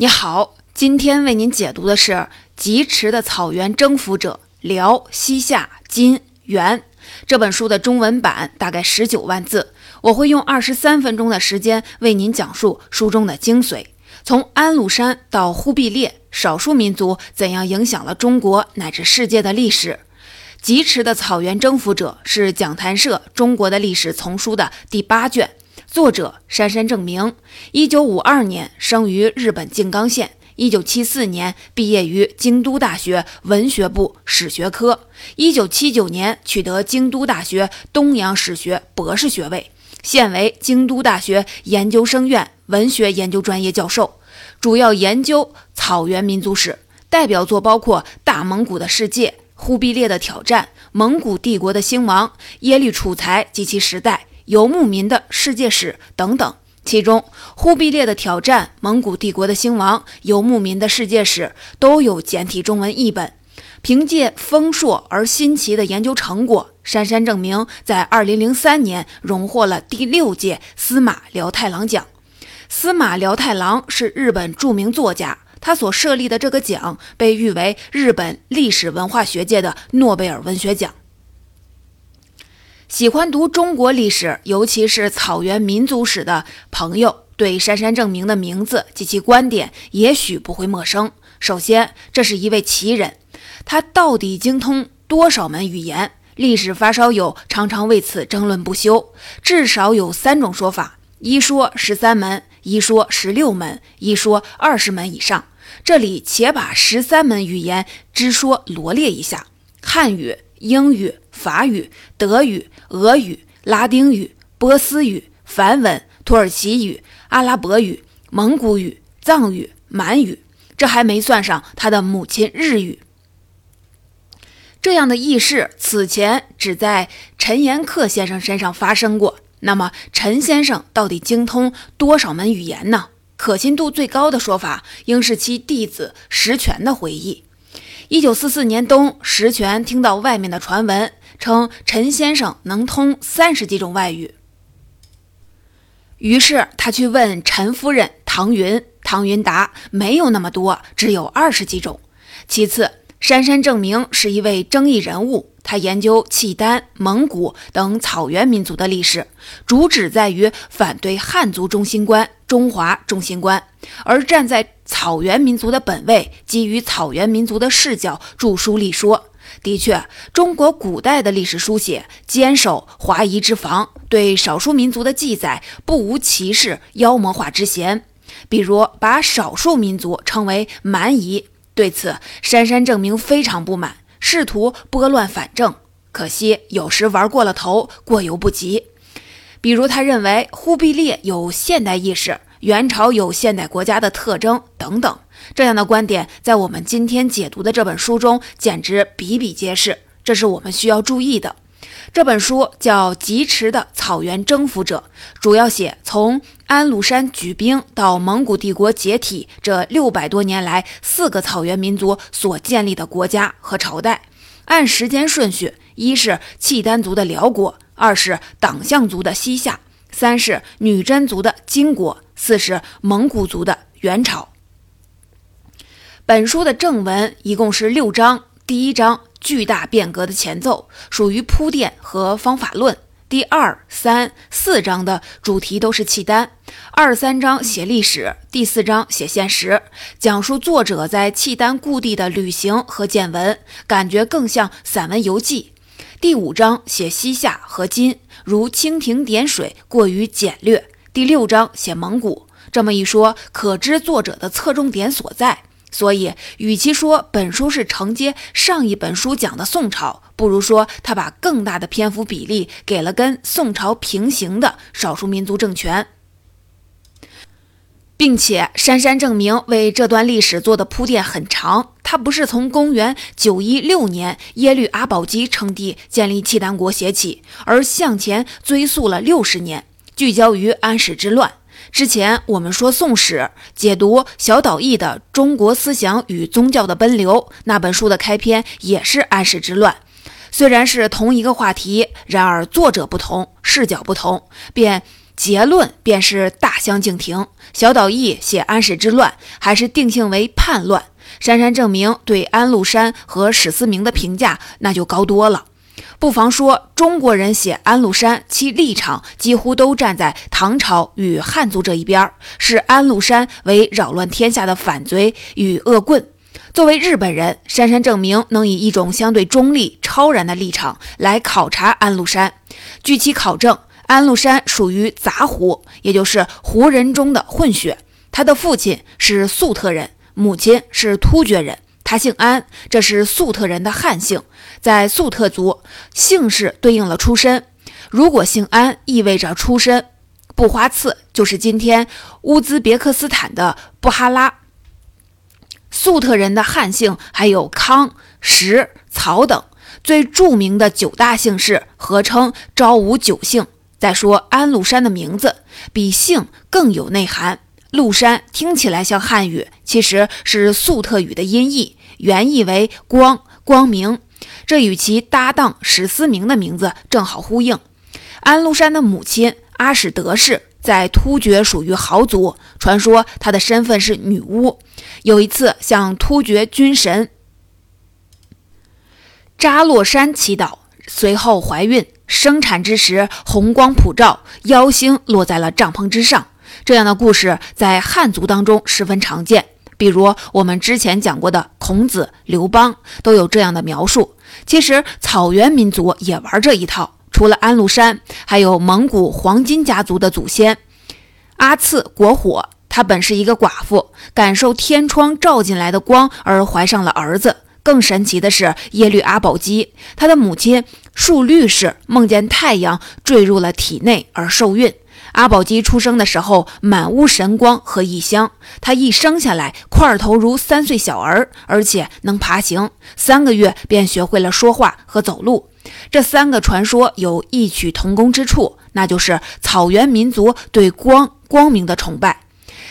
你好，今天为您解读的是《疾驰的草原征服者：辽、西夏、金、元》这本书的中文版，大概十九万字。我会用二十三分钟的时间为您讲述书中的精髓，从安禄山到忽必烈，少数民族怎样影响了中国乃至世界的历史。《疾驰的草原征服者》是讲谈社中国的历史丛书的第八卷。作者杉山正明，一九五二年生于日本静冈县，一九七四年毕业于京都大学文学部史学科，一九七九年取得京都大学东洋史学博士学位，现为京都大学研究生院文学研究专业教授，主要研究草原民族史，代表作包括《大蒙古的世界》《忽必烈的挑战》《蒙古帝国的兴亡》《耶律楚材及其时代》。游牧民的世界史等等，其中忽必烈的挑战、蒙古帝国的兴亡、游牧民的世界史都有简体中文译本。凭借丰硕而新奇的研究成果，杉山证明在2003年荣获了第六届司马辽太郎奖。司马辽太郎是日本著名作家，他所设立的这个奖被誉为日本历史文化学界的诺贝尔文学奖。喜欢读中国历史，尤其是草原民族史的朋友，对杉山正明的名字及其观点也许不会陌生。首先，这是一位奇人，他到底精通多少门语言？历史发烧友常常为此争论不休。至少有三种说法：一说十三门，一说十六门，一说二十门以上。这里且把十三门语言之说罗列一下：汉语、英语。法语、德语、俄语、拉丁语、波斯语、梵文、土耳其语、阿拉伯语、蒙古语、藏语、满语，这还没算上他的母亲日语。这样的轶事此前只在陈寅恪先生身上发生过。那么，陈先生到底精通多少门语言呢？可信度最高的说法，应是其弟子石泉的回忆。一九四四年冬，石泉听到外面的传闻。称陈先生能通三十几种外语，于是他去问陈夫人唐云，唐云答没有那么多，只有二十几种。其次，杉山证明是一位争议人物，他研究契丹、蒙古等草原民族的历史，主旨在于反对汉族中心观、中华中心观，而站在草原民族的本位，基于草原民族的视角著书立说。的确，中国古代的历史书写坚守华夷之防，对少数民族的记载不无歧视、妖魔化之嫌。比如把少数民族称为蛮夷，对此杉山证明非常不满，试图拨乱反正。可惜有时玩过了头，过犹不及。比如他认为忽必烈有现代意识，元朝有现代国家的特征等等。这样的观点在我们今天解读的这本书中简直比比皆是，这是我们需要注意的。这本书叫《疾驰的草原征服者》，主要写从安禄山举兵到蒙古帝国解体这六百多年来四个草原民族所建立的国家和朝代。按时间顺序，一是契丹族的辽国，二是党项族的西夏，三是女真族的金国，四是蒙古族的元朝。本书的正文一共是六章，第一章巨大变革的前奏，属于铺垫和方法论。第二、三、四章的主题都是契丹，二三章写历史，第四章写现实，讲述作者在契丹故地的旅行和见闻，感觉更像散文游记。第五章写西夏和金，如蜻蜓点水，过于简略。第六章写蒙古，这么一说，可知作者的侧重点所在。所以，与其说本书是承接上一本书讲的宋朝，不如说他把更大的篇幅比例给了跟宋朝平行的少数民族政权，并且杉山证明为这段历史做的铺垫很长。他不是从公元九一六年耶律阿保机称帝建立契丹国写起，而向前追溯了六十年，聚焦于安史之乱。之前我们说《宋史》解读小岛义的《中国思想与宗教的奔流》那本书的开篇也是安史之乱，虽然是同一个话题，然而作者不同，视角不同，便结论便是大相径庭。小岛义写安史之乱，还是定性为叛乱；杉山正明对安禄山和史思明的评价那就高多了。不妨说，中国人写安禄山，其立场几乎都站在唐朝与汉族这一边，视安禄山为扰乱天下的反贼与恶棍。作为日本人，杉山正明能以一种相对中立、超然的立场来考察安禄山。据其考证，安禄山属于杂胡，也就是胡人中的混血。他的父亲是粟特人，母亲是突厥人。他姓安，这是粟特人的汉姓，在粟特族，姓氏对应了出身。如果姓安，意味着出身。布花次就是今天乌兹别克斯坦的布哈拉。粟特人的汉姓还有康、石、曹等，最著名的九大姓氏合称昭武九姓。再说安禄山的名字比姓更有内涵，禄山听起来像汉语，其实是粟特语的音译，原意为光、光明，这与其搭档史思明的名字正好呼应。安禄山的母亲阿史德氏。在突厥属于豪族，传说她的身份是女巫。有一次向突厥军神扎洛山祈祷，随后怀孕，生产之时红光普照，妖星落在了帐篷之上。这样的故事在汉族当中十分常见，比如我们之前讲过的孔子、刘邦都有这样的描述。其实草原民族也玩这一套。除了安禄山，还有蒙古黄金家族的祖先阿次国火。他本是一个寡妇，感受天窗照进来的光而怀上了儿子。更神奇的是耶律阿保机，他的母亲树律氏梦见太阳坠入了体内而受孕。阿保机出生的时候满屋神光和异香，他一生下来块头如三岁小儿，而且能爬行，三个月便学会了说话和走路。这三个传说有异曲同工之处，那就是草原民族对光光明的崇拜。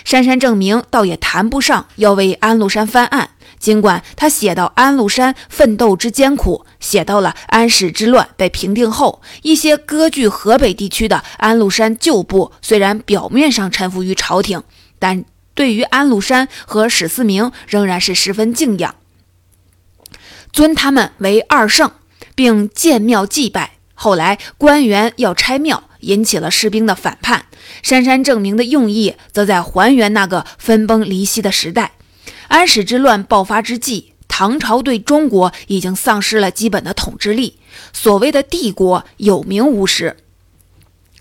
杉山正明倒也谈不上要为安禄山翻案，尽管他写到安禄山奋斗之艰苦，写到了安史之乱被平定后，一些割据河北地区的安禄山旧部虽然表面上臣服于朝廷，但对于安禄山和史思明仍然是十分敬仰，尊他们为二圣。并建庙祭拜。后来官员要拆庙，引起了士兵的反叛。杉山证明的用意，则在还原那个分崩离析的时代。安史之乱爆发之际，唐朝对中国已经丧失了基本的统治力，所谓的帝国有名无实，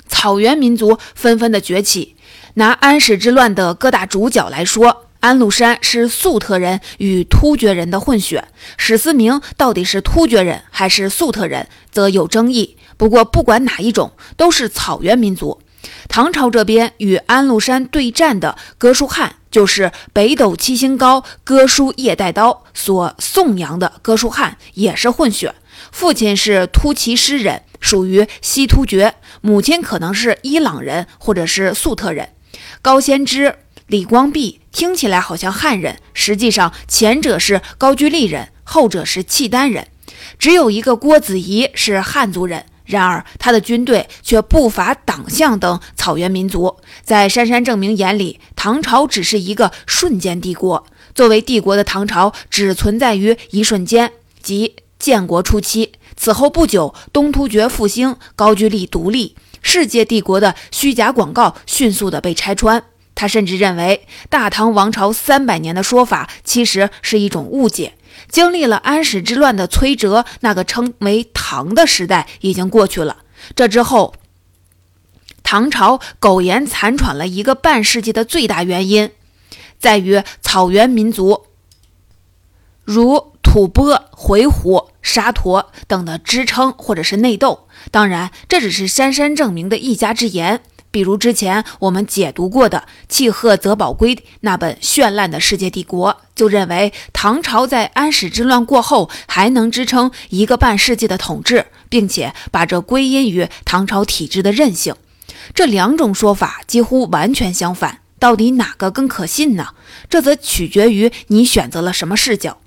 草原民族纷纷的崛起。拿安史之乱的各大主角来说。安禄山是粟特人与突厥人的混血，史思明到底是突厥人还是粟特人，则有争议。不过，不管哪一种，都是草原民族。唐朝这边与安禄山对战的哥舒翰，就是北斗七星高、哥舒夜带刀所颂扬的哥舒翰，也是混血，父亲是突骑师人，属于西突厥，母亲可能是伊朗人或者是粟特人。高仙芝。李光弼听起来好像汉人，实际上前者是高句丽人，后者是契丹人。只有一个郭子仪是汉族人，然而他的军队却不乏党项等草原民族。在杉山正明眼里，唐朝只是一个瞬间帝国。作为帝国的唐朝，只存在于一瞬间，即建国初期。此后不久，东突厥复兴，高句丽独立，世界帝国的虚假广告迅速的被拆穿。他甚至认为大唐王朝三百年的说法其实是一种误解。经历了安史之乱的崔折，那个称为唐的时代已经过去了。这之后，唐朝苟延残喘了一个半世纪的最大原因，在于草原民族如吐蕃、回鹘、沙陀等的支撑或者是内斗。当然，这只是杉山证明的一家之言。比如之前我们解读过的契诃泽宝圭那本绚烂的世界帝国，就认为唐朝在安史之乱过后还能支撑一个半世纪的统治，并且把这归因于唐朝体制的韧性。这两种说法几乎完全相反，到底哪个更可信呢？这则取决于你选择了什么视角。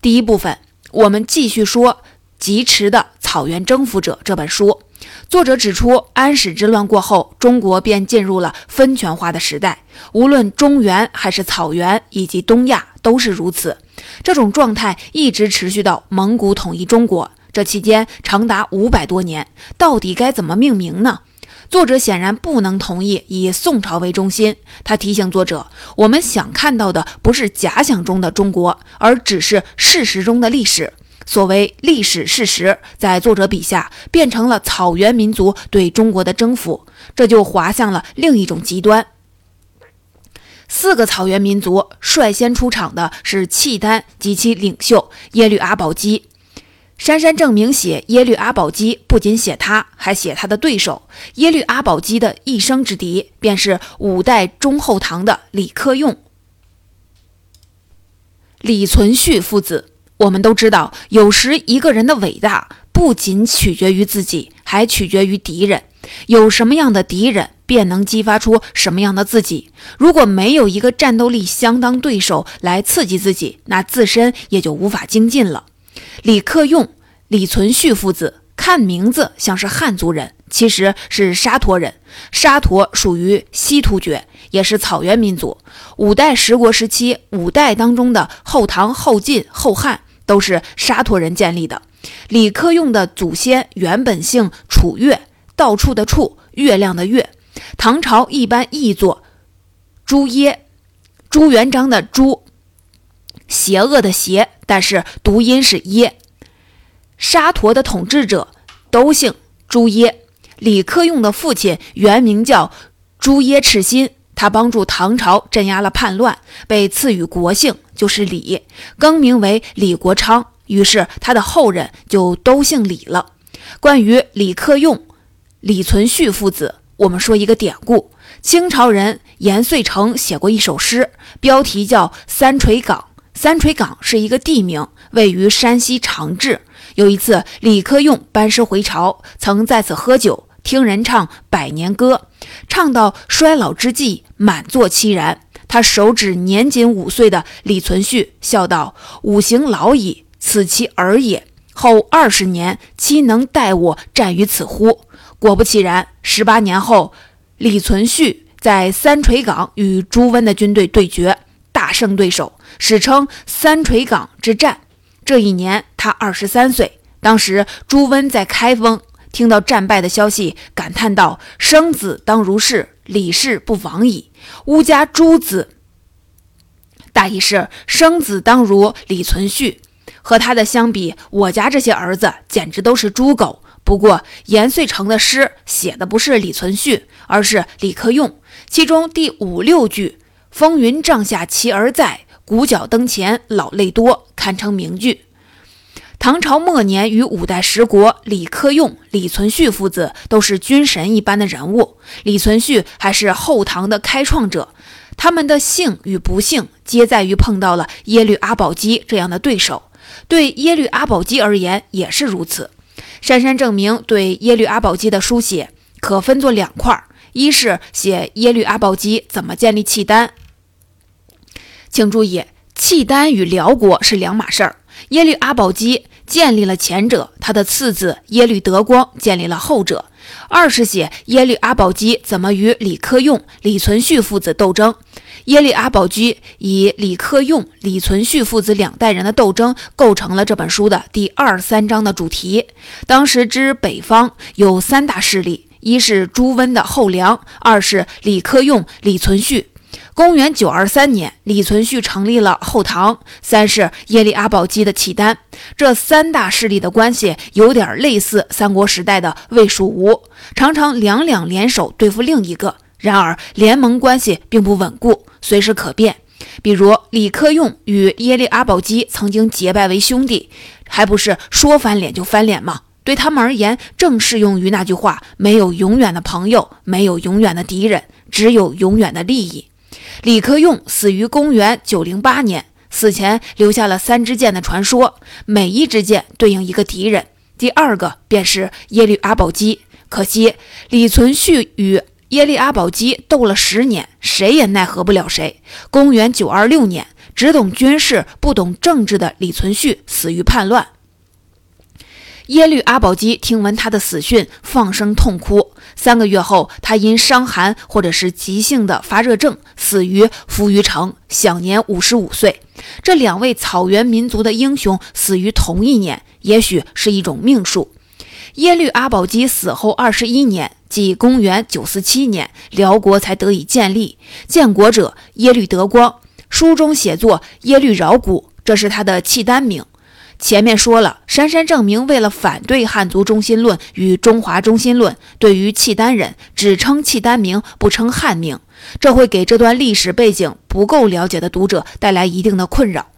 第一部分，我们继续说疾驰的《草原征服者》这本书。作者指出，安史之乱过后，中国便进入了分权化的时代，无论中原还是草原以及东亚都是如此。这种状态一直持续到蒙古统一中国，这期间长达五百多年。到底该怎么命名呢？作者显然不能同意以宋朝为中心。他提醒作者，我们想看到的不是假想中的中国，而只是事实中的历史。所谓历史事实，在作者笔下变成了草原民族对中国的征服，这就滑向了另一种极端。四个草原民族率先出场的是契丹及其领袖耶律阿保机。杉山正明写耶律阿保机，不仅写他，还写他的对手耶律阿保机的一生之敌，便是五代中后唐的李克用、李存勖父子。我们都知道，有时一个人的伟大不仅取决于自己，还取决于敌人。有什么样的敌人，便能激发出什么样的自己。如果没有一个战斗力相当对手来刺激自己，那自身也就无法精进了。李克用、李存勖父子，看名字像是汉族人，其实是沙陀人。沙陀属于西突厥，也是草原民族。五代十国时期，五代当中的后唐、后晋、后汉。都是沙陀人建立的。李克用的祖先原本姓楚月，到处的处，月亮的月。唐朝一般译作朱耶，朱元璋的朱，邪恶的邪，但是读音是耶。沙陀的统治者都姓朱耶。李克用的父亲原名叫朱耶赤心。他帮助唐朝镇压了叛乱，被赐予国姓，就是李，更名为李国昌。于是他的后人就都姓李了。关于李克用、李存勖父子，我们说一个典故：清朝人严遂成写过一首诗，标题叫《三垂岗》。三垂岗是一个地名，位于山西长治。有一次，李克用班师回朝，曾在此喝酒。听人唱《百年歌》，唱到衰老之际，满座凄然。他手指年仅五岁的李存勖，笑道：“五行老矣，此其儿也。后二十年，岂能待我战于此乎？”果不其然，十八年后，李存勖在三垂岗与朱温的军队对决，大胜对手，史称三垂岗之战。这一年，他二十三岁。当时朱温在开封。听到战败的消息，感叹道：“生子当如是，李氏不亡矣。乌家诸子，大意是生子当如李存勖。和他的相比，我家这些儿子简直都是猪狗。不过严遂成的诗写的不是李存勖，而是李克用。其中第五六句‘风云帐下其儿在，鼓角灯前老泪多’堪称名句。”唐朝末年与五代十国，李克用、李存勖父子都是军神一般的人物。李存勖还是后唐的开创者，他们的幸与不幸皆在于碰到了耶律阿保机这样的对手。对耶律阿保机而言也是如此。杉山正明对耶律阿保机的书写可分作两块：一是写耶律阿保机怎么建立契丹。请注意，契丹与辽国是两码事儿。耶律阿保机。建立了前者，他的次子耶律德光建立了后者。二是写耶律阿保机怎么与李克用、李存勖父子斗争。耶律阿保机以李克用、李存勖父子两代人的斗争构成了这本书的第二三章的主题。当时之北方有三大势力：一是朱温的后梁，二是李克用、李存勖。公元九二三年，李存勖成立了后唐。三是耶律阿保机的契丹。这三大势力的关系有点类似三国时代的魏、蜀、吴，常常两两联手对付另一个。然而，联盟关系并不稳固，随时可变。比如，李克用与耶律阿保机曾经结拜为兄弟，还不是说翻脸就翻脸吗？对他们而言，正适用于那句话：没有永远的朋友，没有永远的敌人，只有永远的利益。李克用死于公元九零八年，死前留下了三支箭的传说，每一支箭对应一个敌人。第二个便是耶律阿保机。可惜李存勖与耶律阿保机斗了十年，谁也奈何不了谁。公元九二六年，只懂军事不懂政治的李存勖死于叛乱。耶律阿保机听闻他的死讯，放声痛哭。三个月后，他因伤寒或者是急性的发热症，死于扶余城，享年五十五岁。这两位草原民族的英雄死于同一年，也许是一种命数。耶律阿保机死后二十一年，即公元九四七年，辽国才得以建立。建国者耶律德光，书中写作耶律饶古，这是他的契丹名。前面说了，杉山正明为了反对汉族中心论与中华中心论，对于契丹人只称契丹名，不称汉名，这会给这段历史背景不够了解的读者带来一定的困扰。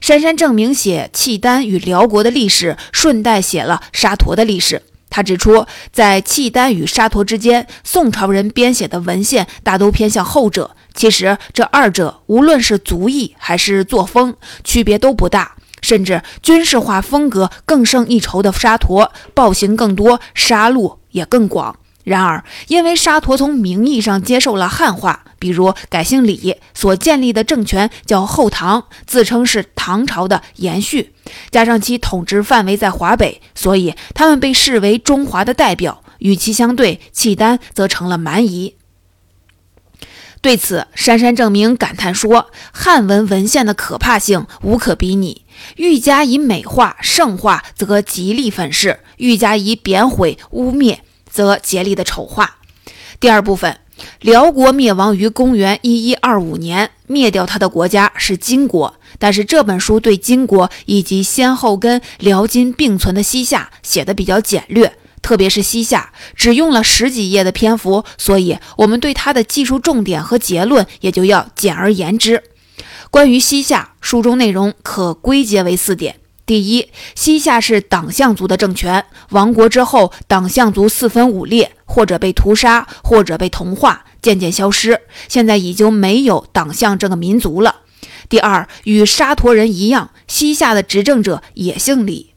杉山正明写契丹与辽国的历史，顺带写了沙陀的历史。他指出，在契丹与沙陀之间，宋朝人编写的文献大都偏向后者。其实，这二者无论是族裔还是作风，区别都不大。甚至军事化风格更胜一筹的沙陀，暴行更多，杀戮也更广。然而，因为沙陀从名义上接受了汉化，比如改姓李，所建立的政权叫后唐，自称是唐朝的延续，加上其统治范围在华北，所以他们被视为中华的代表。与其相对，契丹则成了蛮夷。对此，杉山正明感叹说：“汉文文献的可怕性无可比拟，愈加以美化、圣化，则极力粉饰；愈加以贬毁、污蔑，则竭力的丑化。”第二部分，辽国灭亡于公元一一二五年，灭掉他的国家是金国。但是这本书对金国以及先后跟辽金并存的西夏写的比较简略。特别是西夏只用了十几页的篇幅，所以我们对它的技术重点和结论也就要简而言之。关于西夏，书中内容可归结为四点：第一，西夏是党项族的政权，亡国之后，党项族四分五裂，或者被屠杀，或者被同化，渐渐消失，现在已经没有党项这个民族了。第二，与沙陀人一样，西夏的执政者也姓李。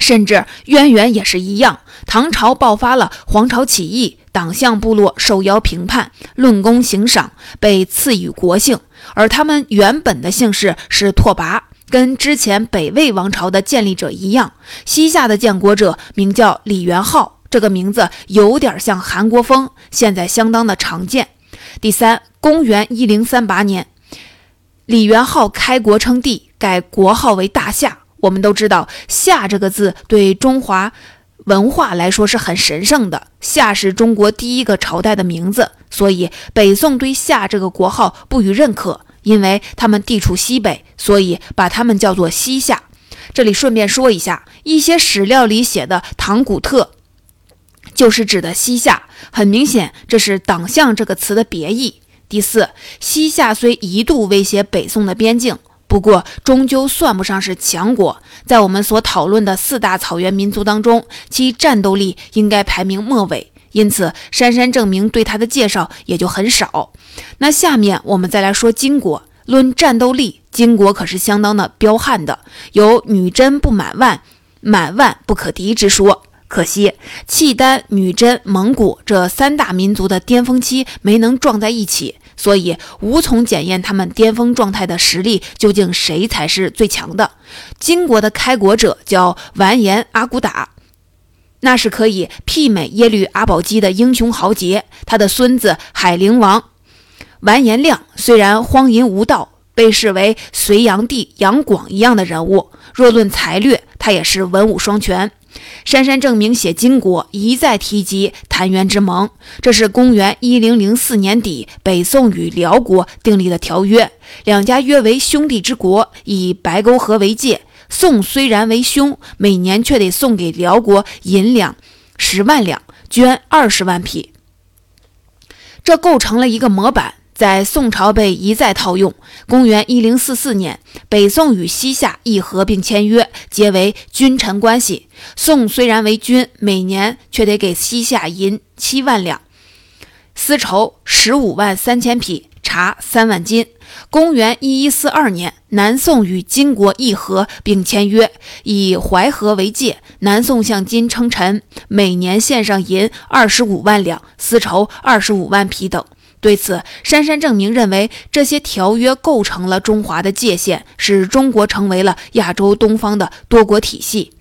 甚至渊源也是一样。唐朝爆发了黄巢起义，党项部落受邀评判，论功行赏，被赐予国姓。而他们原本的姓氏是拓跋，跟之前北魏王朝的建立者一样。西夏的建国者名叫李元昊，这个名字有点像韩国风，现在相当的常见。第三，公元一零三八年，李元昊开国称帝，改国号为大夏。我们都知道“夏”这个字对中华文化来说是很神圣的，夏是中国第一个朝代的名字，所以北宋对夏这个国号不予认可，因为他们地处西北，所以把他们叫做西夏。这里顺便说一下，一些史料里写的唐古特，就是指的西夏，很明显这是党项这个词的别义。第四，西夏虽一度威胁北宋的边境。不过，终究算不上是强国。在我们所讨论的四大草原民族当中，其战斗力应该排名末尾。因此，杉山证明对他的介绍也就很少。那下面我们再来说金国。论战斗力，金国可是相当的彪悍的，有“女真不满万，满万不可敌”之说。可惜，契丹、女真、蒙古这三大民族的巅峰期没能撞在一起。所以无从检验他们巅峰状态的实力究竟谁才是最强的。金国的开国者叫完颜阿骨打，那是可以媲美耶律阿保机的英雄豪杰。他的孙子海陵王完颜亮虽然荒淫无道，被视为隋炀帝杨广一样的人物，若论才略，他也是文武双全。杉山正明写金国，一再提及澶渊之盟。这是公元一零零四年底，北宋与辽国订立的条约，两家约为兄弟之国，以白沟河为界。宋虽然为兄，每年却得送给辽国银两十万两，捐二十万匹，这构成了一个模板。在宋朝被一再套用。公元一零四四年，北宋与西夏议和并签约，结为君臣关系。宋虽然为君，每年却得给西夏银七万两，丝绸十五万三千匹，茶三万斤。公元一一四二年，南宋与金国议和并签约，以淮河为界，南宋向金称臣，每年献上银二十五万两，丝绸二十五万匹等。对此，杉山证明认为，这些条约构成了中华的界限，使中国成为了亚洲东方的多国体系。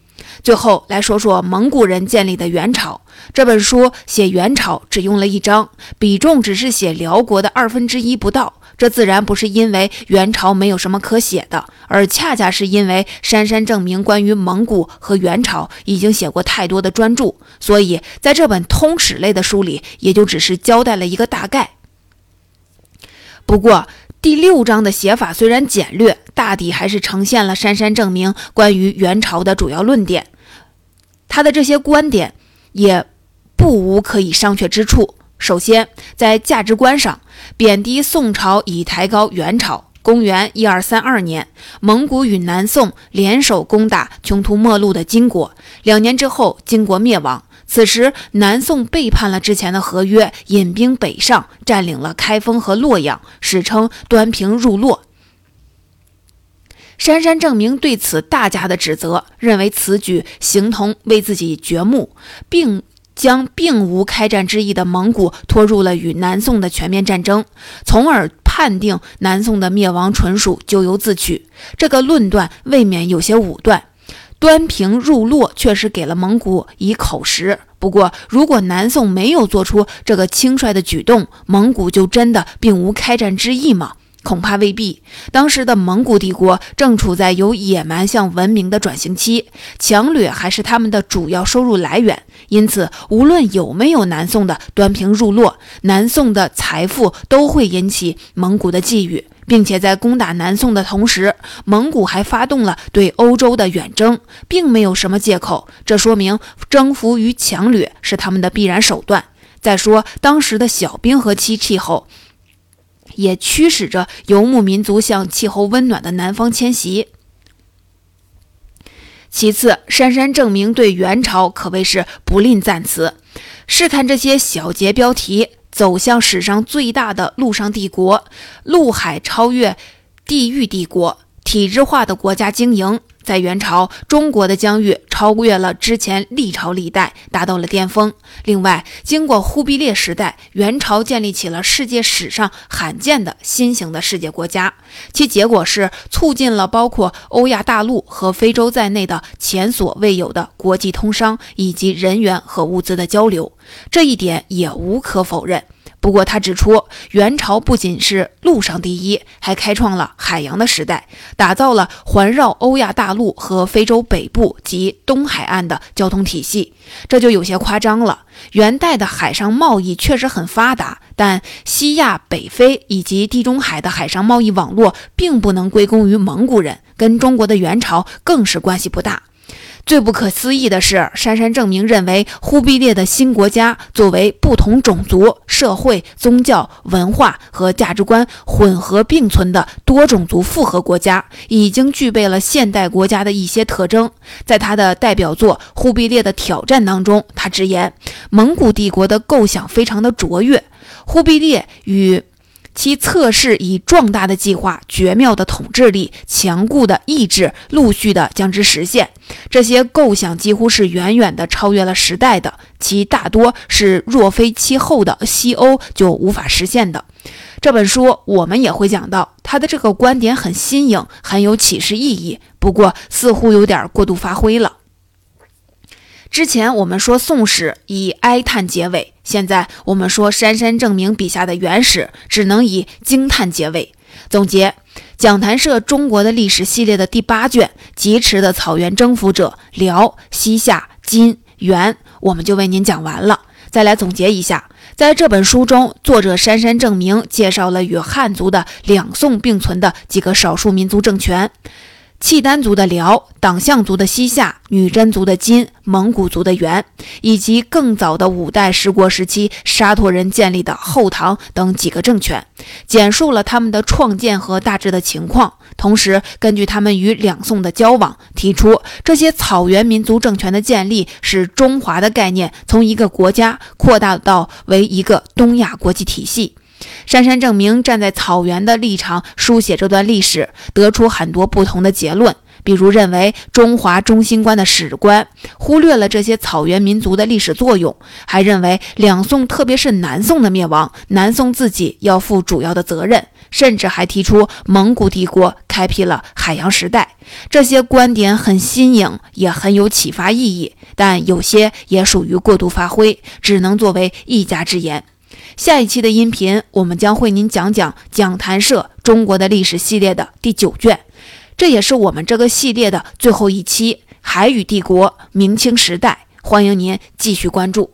最后来说说蒙古人建立的元朝。这本书写元朝只用了一章，比重只是写辽国的二分之一不到。这自然不是因为元朝没有什么可写的，而恰恰是因为杉山证明关于蒙古和元朝已经写过太多的专著，所以在这本通史类的书里，也就只是交代了一个大概。不过第六章的写法虽然简略，大抵还是呈现了杉山证明关于元朝的主要论点。他的这些观点也不无可以商榷之处。首先，在价值观上，贬低宋朝以抬高元朝。公元一二三二年，蒙古与南宋联手攻打穷途末路的金国。两年之后，金国灭亡。此时，南宋背叛了之前的合约，引兵北上，占领了开封和洛阳，史称端平入洛。杉山证明对此大加的指责，认为此举形同为自己掘墓，并。将并无开战之意的蒙古拖入了与南宋的全面战争，从而判定南宋的灭亡纯属咎由自取。这个论断未免有些武断。端平入洛确实给了蒙古以口实，不过如果南宋没有做出这个轻率的举动，蒙古就真的并无开战之意吗？恐怕未必。当时的蒙古帝国正处在由野蛮向文明的转型期，强掠还是他们的主要收入来源。因此，无论有没有南宋的端平入洛，南宋的财富都会引起蒙古的觊觎，并且在攻打南宋的同时，蒙古还发动了对欧洲的远征，并没有什么借口。这说明征服与强掠是他们的必然手段。再说，当时的小冰河期气候。也驱使着游牧民族向气候温暖的南方迁徙。其次，杉山证明对元朝可谓是不吝赞词。试看这些小节标题：走向史上最大的陆上帝国，陆海超越地域帝国，体制化的国家经营。在元朝，中国的疆域超越了之前历朝历代，达到了巅峰。另外，经过忽必烈时代，元朝建立起了世界史上罕见的新型的世界国家，其结果是促进了包括欧亚大陆和非洲在内的前所未有的国际通商以及人员和物资的交流，这一点也无可否认。不过，他指出，元朝不仅是陆上第一，还开创了海洋的时代，打造了环绕欧亚大陆和非洲北部及东海岸的交通体系。这就有些夸张了。元代的海上贸易确实很发达，但西亚、北非以及地中海的海上贸易网络并不能归功于蒙古人，跟中国的元朝更是关系不大。最不可思议的是，杉山证明认为，忽必烈的新国家作为不同种族、社会、宗教、文化和价值观混合并存的多种族复合国家，已经具备了现代国家的一些特征。在他的代表作《忽必烈的挑战》当中，他直言，蒙古帝国的构想非常的卓越，忽必烈与。其测试以壮大的计划、绝妙的统治力、强固的意志，陆续的将之实现。这些构想几乎是远远的超越了时代的，其大多是若非其后的西欧就无法实现的。这本书我们也会讲到，他的这个观点很新颖，很有启示意义，不过似乎有点过度发挥了。之前我们说《宋史》以哀叹结尾，现在我们说杉山正明笔下的元史只能以惊叹结尾。总结讲坛社中国的历史系列的第八卷《疾驰的草原征服者：辽、西夏、金、元》，我们就为您讲完了。再来总结一下，在这本书中，作者杉山正明介绍了与汉族的两宋并存的几个少数民族政权。契丹族的辽、党项族的西夏、女真族的金、蒙古族的元，以及更早的五代十国时期沙陀人建立的后唐等几个政权，简述了他们的创建和大致的情况。同时，根据他们与两宋的交往，提出这些草原民族政权的建立，使中华的概念从一个国家扩大到为一个东亚国际体系。杉山证明站在草原的立场书写这段历史，得出很多不同的结论。比如认为中华中心观的史观忽略了这些草原民族的历史作用，还认为两宋特别是南宋的灭亡，南宋自己要负主要的责任。甚至还提出蒙古帝国开辟了海洋时代。这些观点很新颖，也很有启发意义，但有些也属于过度发挥，只能作为一家之言。下一期的音频，我们将为您讲讲讲谈社中国的历史系列的第九卷，这也是我们这个系列的最后一期——海与帝国明清时代。欢迎您继续关注。